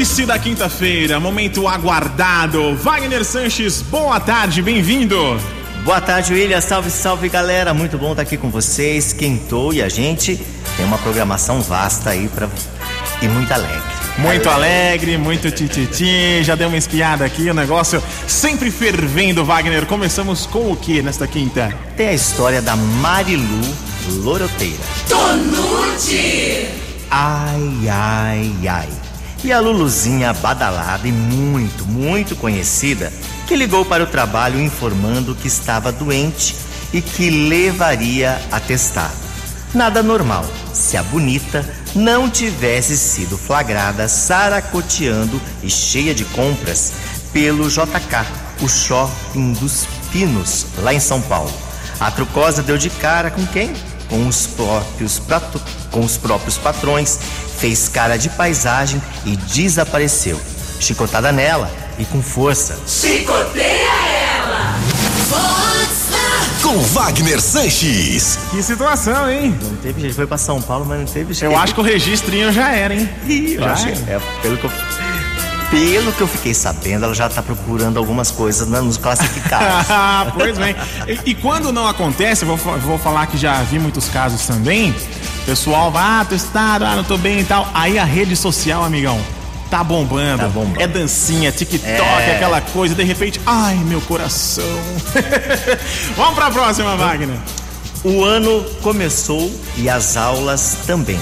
Ápice da quinta-feira, momento aguardado. Wagner Sanches, boa tarde, bem-vindo. Boa tarde, William. Salve, salve, galera. Muito bom estar aqui com vocês. Quentou e a gente tem uma programação vasta aí para e muito alegre. Muito alegre, muito tititi. Já deu uma espiada aqui, o negócio sempre fervendo, Wagner. Começamos com o que nesta quinta? Tem a história da Marilu Loroteira. Tonute! Ai, ai, ai. E a Luluzinha badalada e muito, muito conhecida, que ligou para o trabalho informando que estava doente e que levaria atestado. Nada normal se a bonita não tivesse sido flagrada saracoteando e cheia de compras pelo JK, o Shopping dos Pinos, lá em São Paulo. A trucosa deu de cara com quem? Com os próprios, prato, com os próprios patrões fez cara de paisagem e desapareceu. Chicotada nela e com força. Chicoteia ela! Força! Com Wagner Sanches. Que situação, hein? Não teve jeito, foi pra São Paulo, mas não teve jeito. Eu acho que o registrinho já era, hein? Eu Já acho que é, pelo que eu, pelo que eu fiquei sabendo, ela já tá procurando algumas coisas nos classificados. Ah, pois bem. E, e quando não acontece, vou, vou falar que já vi muitos casos também. Pessoal ah, testado, ah, não tô bem e tal. Aí a rede social, amigão, tá bombando. Tá bombando. É dancinha, TikTok, É. aquela coisa, de repente, ai, meu coração. Vamos pra próxima, Wagner. O ano começou e as aulas também.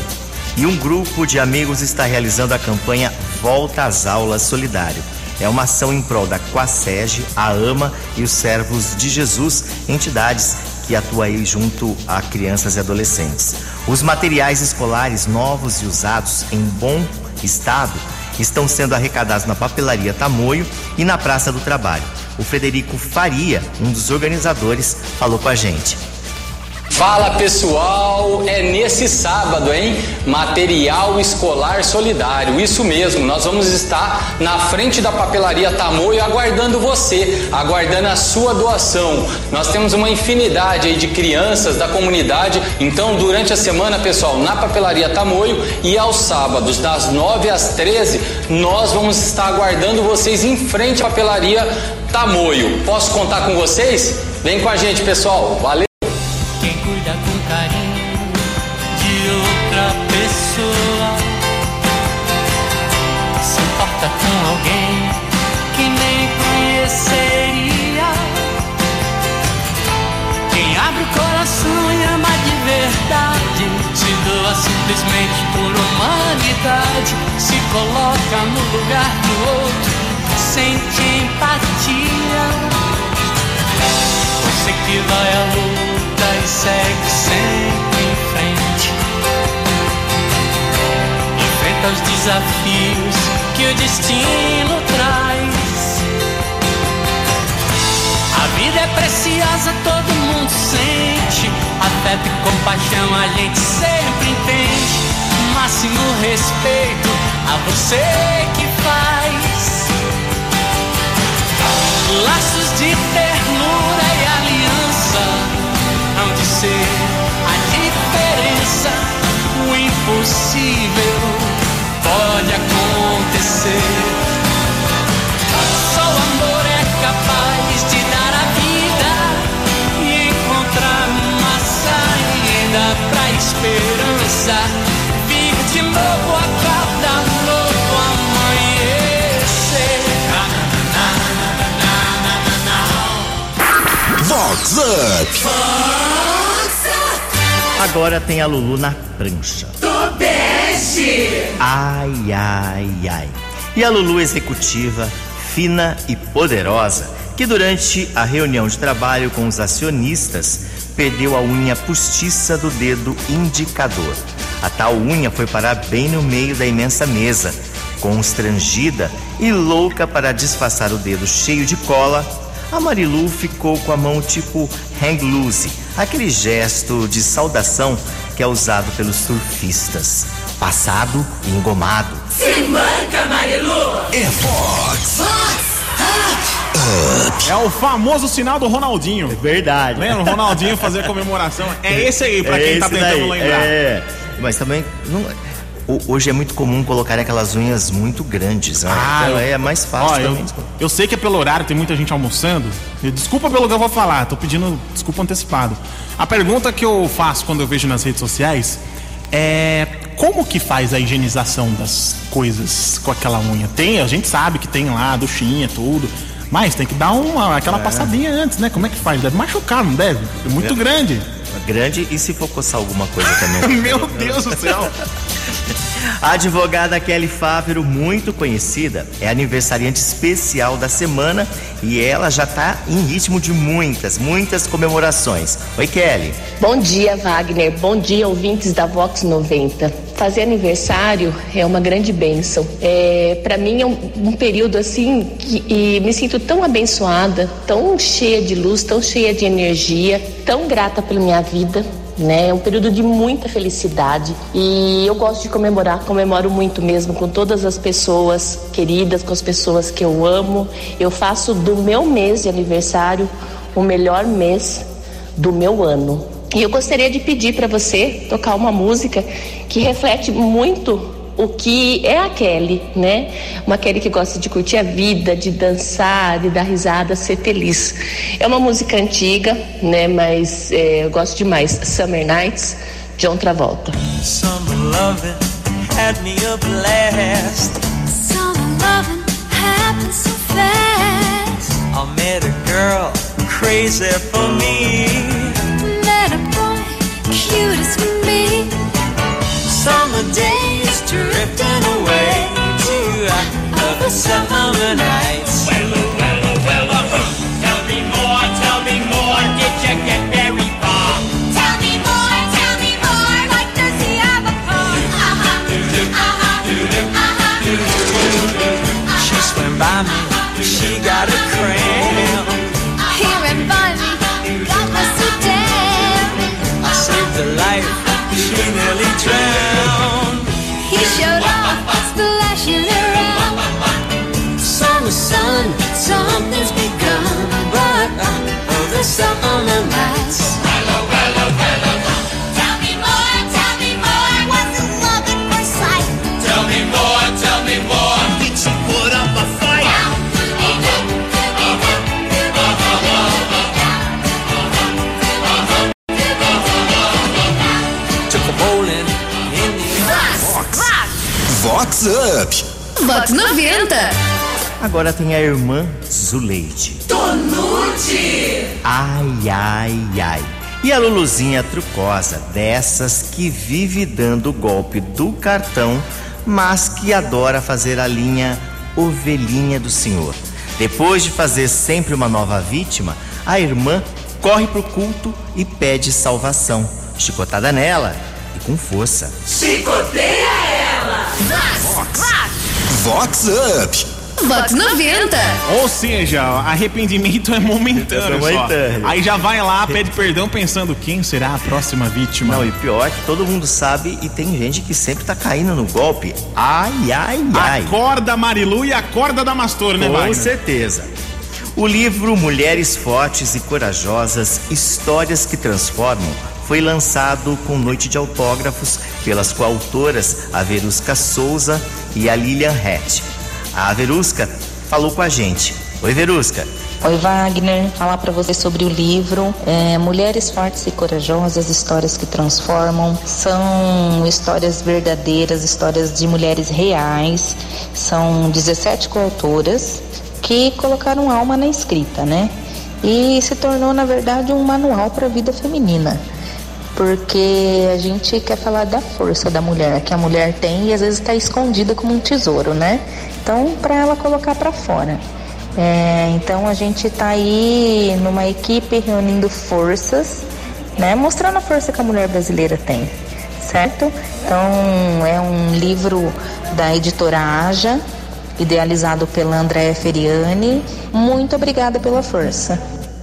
E um grupo de amigos está realizando a campanha Volta às Aulas Solidário. É uma ação em prol da Quasege, a AMA e os Servos de Jesus, entidades que atuam aí junto a crianças e adolescentes. Os materiais escolares novos e usados em bom estado estão sendo arrecadados na papelaria Tamoio e na Praça do Trabalho. O Frederico Faria, um dos organizadores, falou com a gente. Fala pessoal, é nesse sábado, hein? Material escolar solidário. Isso mesmo, nós vamos estar na frente da papelaria Tamoio aguardando você, aguardando a sua doação. Nós temos uma infinidade aí de crianças da comunidade. Então, durante a semana, pessoal, na papelaria Tamoio e aos sábados, das 9 às 13, nós vamos estar aguardando vocês em frente à papelaria Tamoio. Posso contar com vocês? Vem com a gente, pessoal. Valeu! Humanidade, se coloca no lugar do outro, sente empatia. Você que vai à luta e segue sempre em frente. Enfrenta os desafios que o destino traz. A vida é preciosa, todo mundo sente. Afeto e compaixão a gente sempre entende. Máximo respeito a você que faz. Vox Up. Agora tem a Lulu na prancha. Tobeste! Ai, ai, ai. E a Lulu executiva, fina e poderosa, que durante a reunião de trabalho com os acionistas perdeu a unha postiça do dedo indicador. A tal unha foi parar bem no meio da imensa mesa. Constrangida e louca para disfarçar o dedo cheio de cola, a Marilu ficou com a mão tipo hang loose, aquele gesto de saudação que é usado pelos surfistas. Passado e engomado. Se manca, Marilu! É Vox. É o famoso sinal do Ronaldinho. Verdade. Lembra? O Ronaldinho fazer a comemoração. É esse aí, pra quem tá tentando daí, lembrar. É. Mas também. Não, hoje é muito comum colocar aquelas unhas muito grandes, né? Ah, então é mais fácil Ó, eu, eu sei que é pelo horário, tem muita gente almoçando. Desculpa pelo que eu vou falar, tô pedindo desculpa antecipado. A pergunta que eu faço quando eu vejo nas redes sociais é como que faz a higienização das coisas com aquela unha? Tem, a gente sabe que tem lá duchinha, tudo. Mas tem que dar uma, aquela passadinha antes, né? Como é que faz? Deve machucar, não deve? É muito grande. Grande e se for coçar alguma coisa também. Meu Deus do céu. A advogada Kelly Fávero, muito conhecida, é aniversariante especial da semana e ela já tá em ritmo de muitas, muitas comemorações. Oi, Kelly. Bom dia, Wagner. Bom dia, ouvintes da Vox 90. Fazer aniversário é uma grande bênção. É, para mim é um, um período assim que e me sinto tão abençoada, tão cheia de luz, tão cheia de energia, tão grata pela minha vida. Né? É um período de muita felicidade e eu gosto de comemorar, comemoro muito mesmo com todas as pessoas queridas, com as pessoas que eu amo. Eu faço do meu mês de aniversário o melhor mês do meu ano. E eu gostaria de pedir para você tocar uma música que reflete muito o que é a Kelly, né? Uma Kelly que gosta de curtir a vida, de dançar, de dar risada, ser feliz. É uma música antiga, né? Mas é, eu gosto demais. Summer Nights, John Travolta. Summer loving had me up last. Summer loving happens so fast. I met a girl crazy for me. Met a boy, cute as can be. Summer days drifting away to uh, the summer night. Something's begun. But uh, the summer. Tell me more, tell me more. Was it love at first sight? Tell me more, tell me more. Did she put up a fight? Took a bowling in the Vox Up. Vox 90. Agora tem a irmã Zuleide. Tonute. Ai, ai, ai. E a Luluzinha trucosa, dessas que vive dando o golpe do cartão, mas que adora fazer a linha ovelhinha do senhor. Depois de fazer sempre uma nova vítima, a irmã corre pro culto e pede salvação. Chicotada nela e com força. Chicoteia ela. Vox Up. Vox 90. Ou seja, arrependimento é momentâneo, É só. Aí já vai lá, pede perdão pensando quem será a próxima vítima. Não, e pior que todo mundo sabe e tem gente que sempre tá caindo no golpe. Ai, ai, ai. Acorda Marilu e acorda Damastor, né, Com Wagner? certeza. O livro Mulheres Fortes e Corajosas Histórias que Transformam foi lançado com noite de autógrafos pelas coautoras a Verusca Souza e a Lilian Hatch. A Verusca falou com a gente. Oi, Verusca. Oi, Wagner. Falar para você sobre o livro é, Mulheres Fortes e Corajosas, Histórias que Transformam. São histórias verdadeiras, histórias de mulheres reais. São 17 coautoras que colocaram alma na escrita, né? E se tornou, na verdade, um manual para a vida feminina. Porque a gente quer falar da força da mulher, que a mulher tem e às vezes está escondida como um tesouro, né? Então, para ela colocar para fora. É, então a gente está aí numa equipe reunindo forças, né, mostrando a força que a mulher brasileira tem, certo? Então é um livro da editora Aja, idealizado pela Andréa Feriani. Muito obrigada pela força.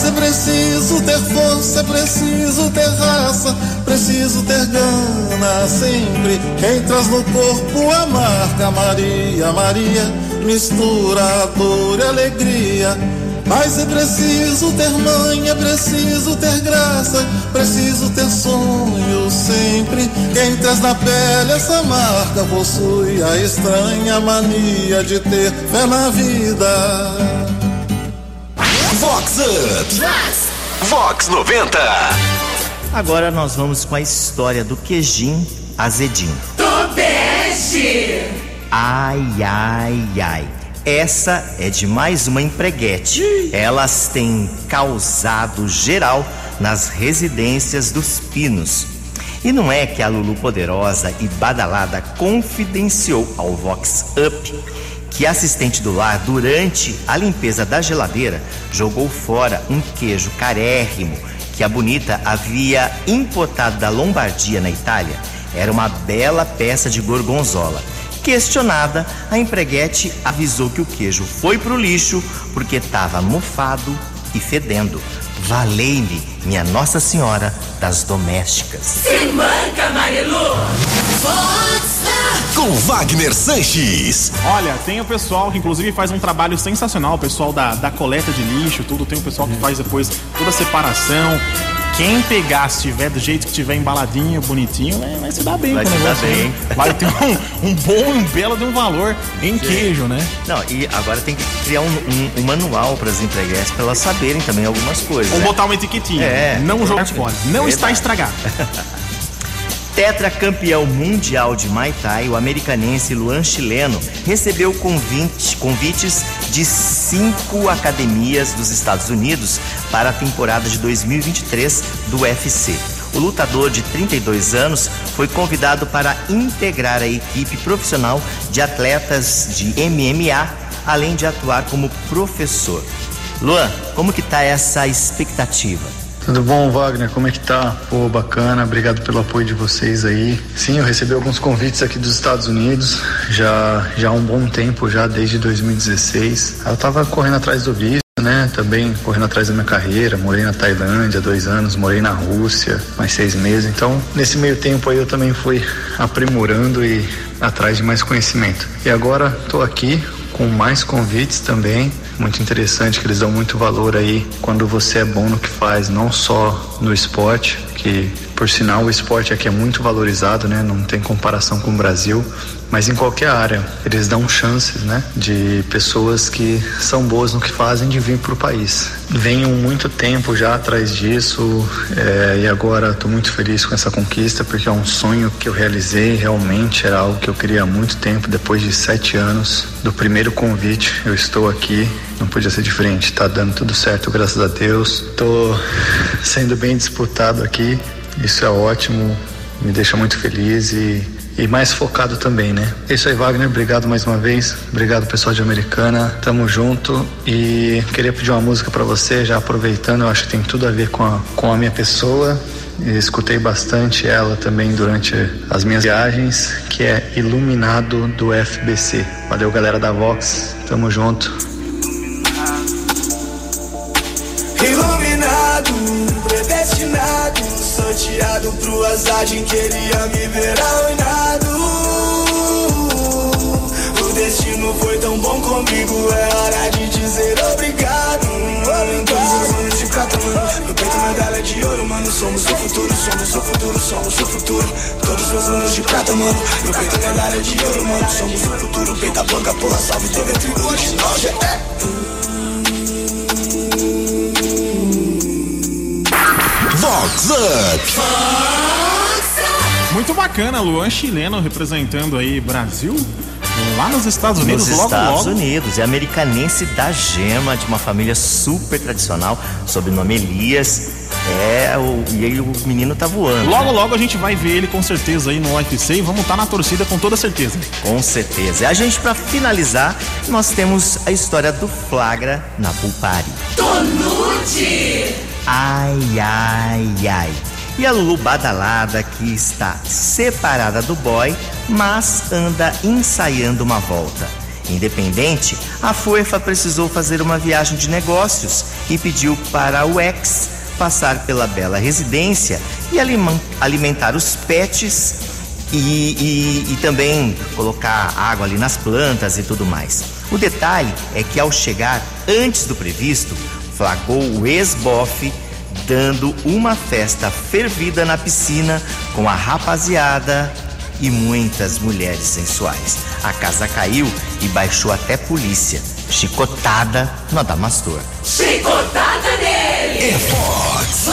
Mas é preciso ter força, é preciso ter raça, preciso ter gana sempre. Quem traz no corpo a marca Maria, Maria, mistura dor e alegria. Mas é preciso ter mãe, é preciso ter graça, preciso ter sonho sempre. Quem traz na pele essa marca possui a estranha mania de ter fé na vida. Vox Up. Vox 90. Agora nós vamos com a história do queijinho azedinho. Tobeste! Ai, ai, ai. Essa é de mais uma empreguete. Elas têm causado geral nas residências dos pinos. E não é que a Lulu Poderosa e Badalada confidenciou ao Vox Up que a assistente do lar, durante a limpeza da geladeira, jogou fora um queijo carérrimo que a bonita havia importado da Lombardia, na Itália. Era uma bela peça de gorgonzola. Questionada, a empreguete avisou que o queijo foi pro lixo porque estava mofado e fedendo. Valei-me, minha Nossa Senhora das Domésticas. Se manca, Marilu! Com Wagner Sanches. Olha, tem o pessoal que inclusive faz um trabalho sensacional, o pessoal da, da coleta de lixo, tudo. Tem o pessoal que faz depois toda a separação. Quem pegar, se tiver do jeito que tiver embaladinho, bonitinho, vai, vai se dar bem Vai com o se dar negócio, bem. Vai ter um, um bom, um belo de um valor em queijo, né? Não, e agora tem que criar um, um- um manual para as empreguetes para elas saberem também algumas coisas. Ou né? botar uma etiquetinha. É. Não jogar fora. Não está estragado. Tetracampeão mundial de Muay Thai, o americanense Luan Chileno recebeu convite- convites de cinco academias dos Estados Unidos para a temporada de 2023 do UFC. O lutador de 32 anos foi convidado para integrar a equipe profissional de atletas de MMA, além de atuar como professor. Luan, como que tá essa expectativa? Tudo bom, Wagner? Como é que tá? Pô, bacana, obrigado pelo apoio de vocês aí. Sim, eu recebi alguns convites aqui dos Estados Unidos, já, já há um bom tempo, já desde 2016. Eu tava correndo atrás do visto, né? Também correndo atrás da minha carreira. Morei na Tailândia dois anos, morei na Rússia mais seis meses. Então, nesse meio tempo aí eu também fui aprimorando e atrás de mais conhecimento. E agora tô aqui com mais convites também. Muito interessante que eles dão muito valor aí quando você é bom no que faz, não só no esporte, que por sinal o esporte aqui é muito valorizado, né? Não tem comparação com o Brasil, mas em qualquer área eles dão chances, né? De pessoas que são boas no que fazem de vir para o país. Venho muito tempo já atrás disso é, e agora estou muito feliz com essa conquista porque é um sonho que eu realizei. Realmente era algo que eu queria há muito tempo. Depois de sete anos do primeiro convite, eu estou aqui. Não podia ser diferente. Tá dando tudo certo, graças a Deus. Tô sendo bem disputado aqui. Isso é ótimo. Me deixa muito feliz e e mais focado também, né? É isso aí, Wagner. Obrigado mais uma vez. Obrigado, pessoal de Americana. Tamo junto. E queria pedir uma música pra você, já aproveitando. Eu acho que tem tudo a ver com a, com a minha pessoa. E escutei bastante ela também durante as minhas viagens, que é Iluminado do FBC. Valeu, galera da Vox. Tamo junto. Iluminado, predestinado, sorteado pro azar de queria me ver arruinado. O destino foi tão bom comigo, é hora de dizer obrigado. Todos os anos de prata, mano, no peito medalha de ouro, mano. Somos o futuro, somos o futuro, somos o futuro. Todos os anos de prata, mano, no peito medalha de ouro, mano. Somos o futuro, peita blanca, porra, salve, teve trigo original, já é. Vox Up. Muito bacana, Luan chileno representando aí Brasil lá nos Estados Unidos, Nos logo Estados logo. Unidos, é americanense da gema, de uma família super tradicional, sobrenome Elias. É, o, e aí o menino tá voando. Logo, né? logo a gente vai ver ele com certeza aí no UFC e vamos estar na torcida com toda certeza. Com certeza. E a gente, pra finalizar, nós temos a história do Flagra na Pulpari. Tonute! Ai, ai, ai. E a Lulu badalada que está separada do boy, mas anda ensaiando uma volta. Independente, a Fuefa precisou fazer uma viagem de negócios e pediu para o ex passar pela bela residência e alimen- alimentar os pets e, e- e também colocar água ali nas plantas e tudo mais. O detalhe é que ao chegar antes do previsto, flagrou o ex-bofe dando uma festa fervida na piscina com a rapaziada e muitas mulheres sensuais. A casa caiu e baixou até polícia. Chicotada no Adamastor. Chicotada nele! É Fox.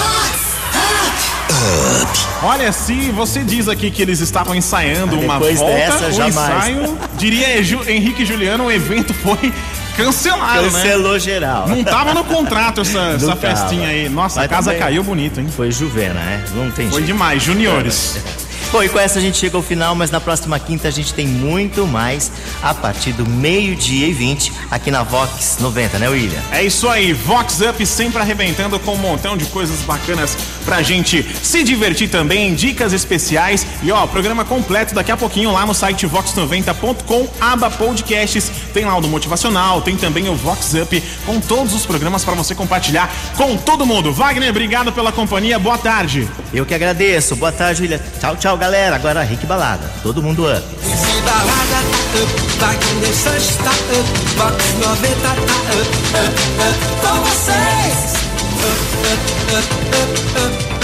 Olha, se você diz aqui que eles estavam ensaiando Ah, uma volta, dessa, o jamais. ensaio, diria Henrique e Juliano, o evento foi cancelado, né? Cancelou geral. Não tava no contrato essa, essa festinha aí. Nossa, a Mas casa também caiu bonito, hein? Foi Juvena, né? Não tem Foi jeito. demais, juniores. Bom, e com essa a gente chega ao final, mas na próxima quinta a gente tem muito mais a partir do meio-dia e 20 aqui na Vox 90, né, William? É isso aí, Vox Up sempre arrebentando com um montão de coisas bacanas pra gente se divertir também, dicas especiais e ó, programa completo daqui a pouquinho lá no site vox90.com, aba podcasts, tem lá o do motivacional, tem também o Vox Up com todos os programas pra você compartilhar com todo mundo. Wagner, obrigado pela companhia, boa tarde. Eu que agradeço. Boa tarde, William. Tchau, tchau, galera. Agora Rick Balada. Todo mundo up. Up, up, Vox 90 up, up, up. Up, up, up, up, up.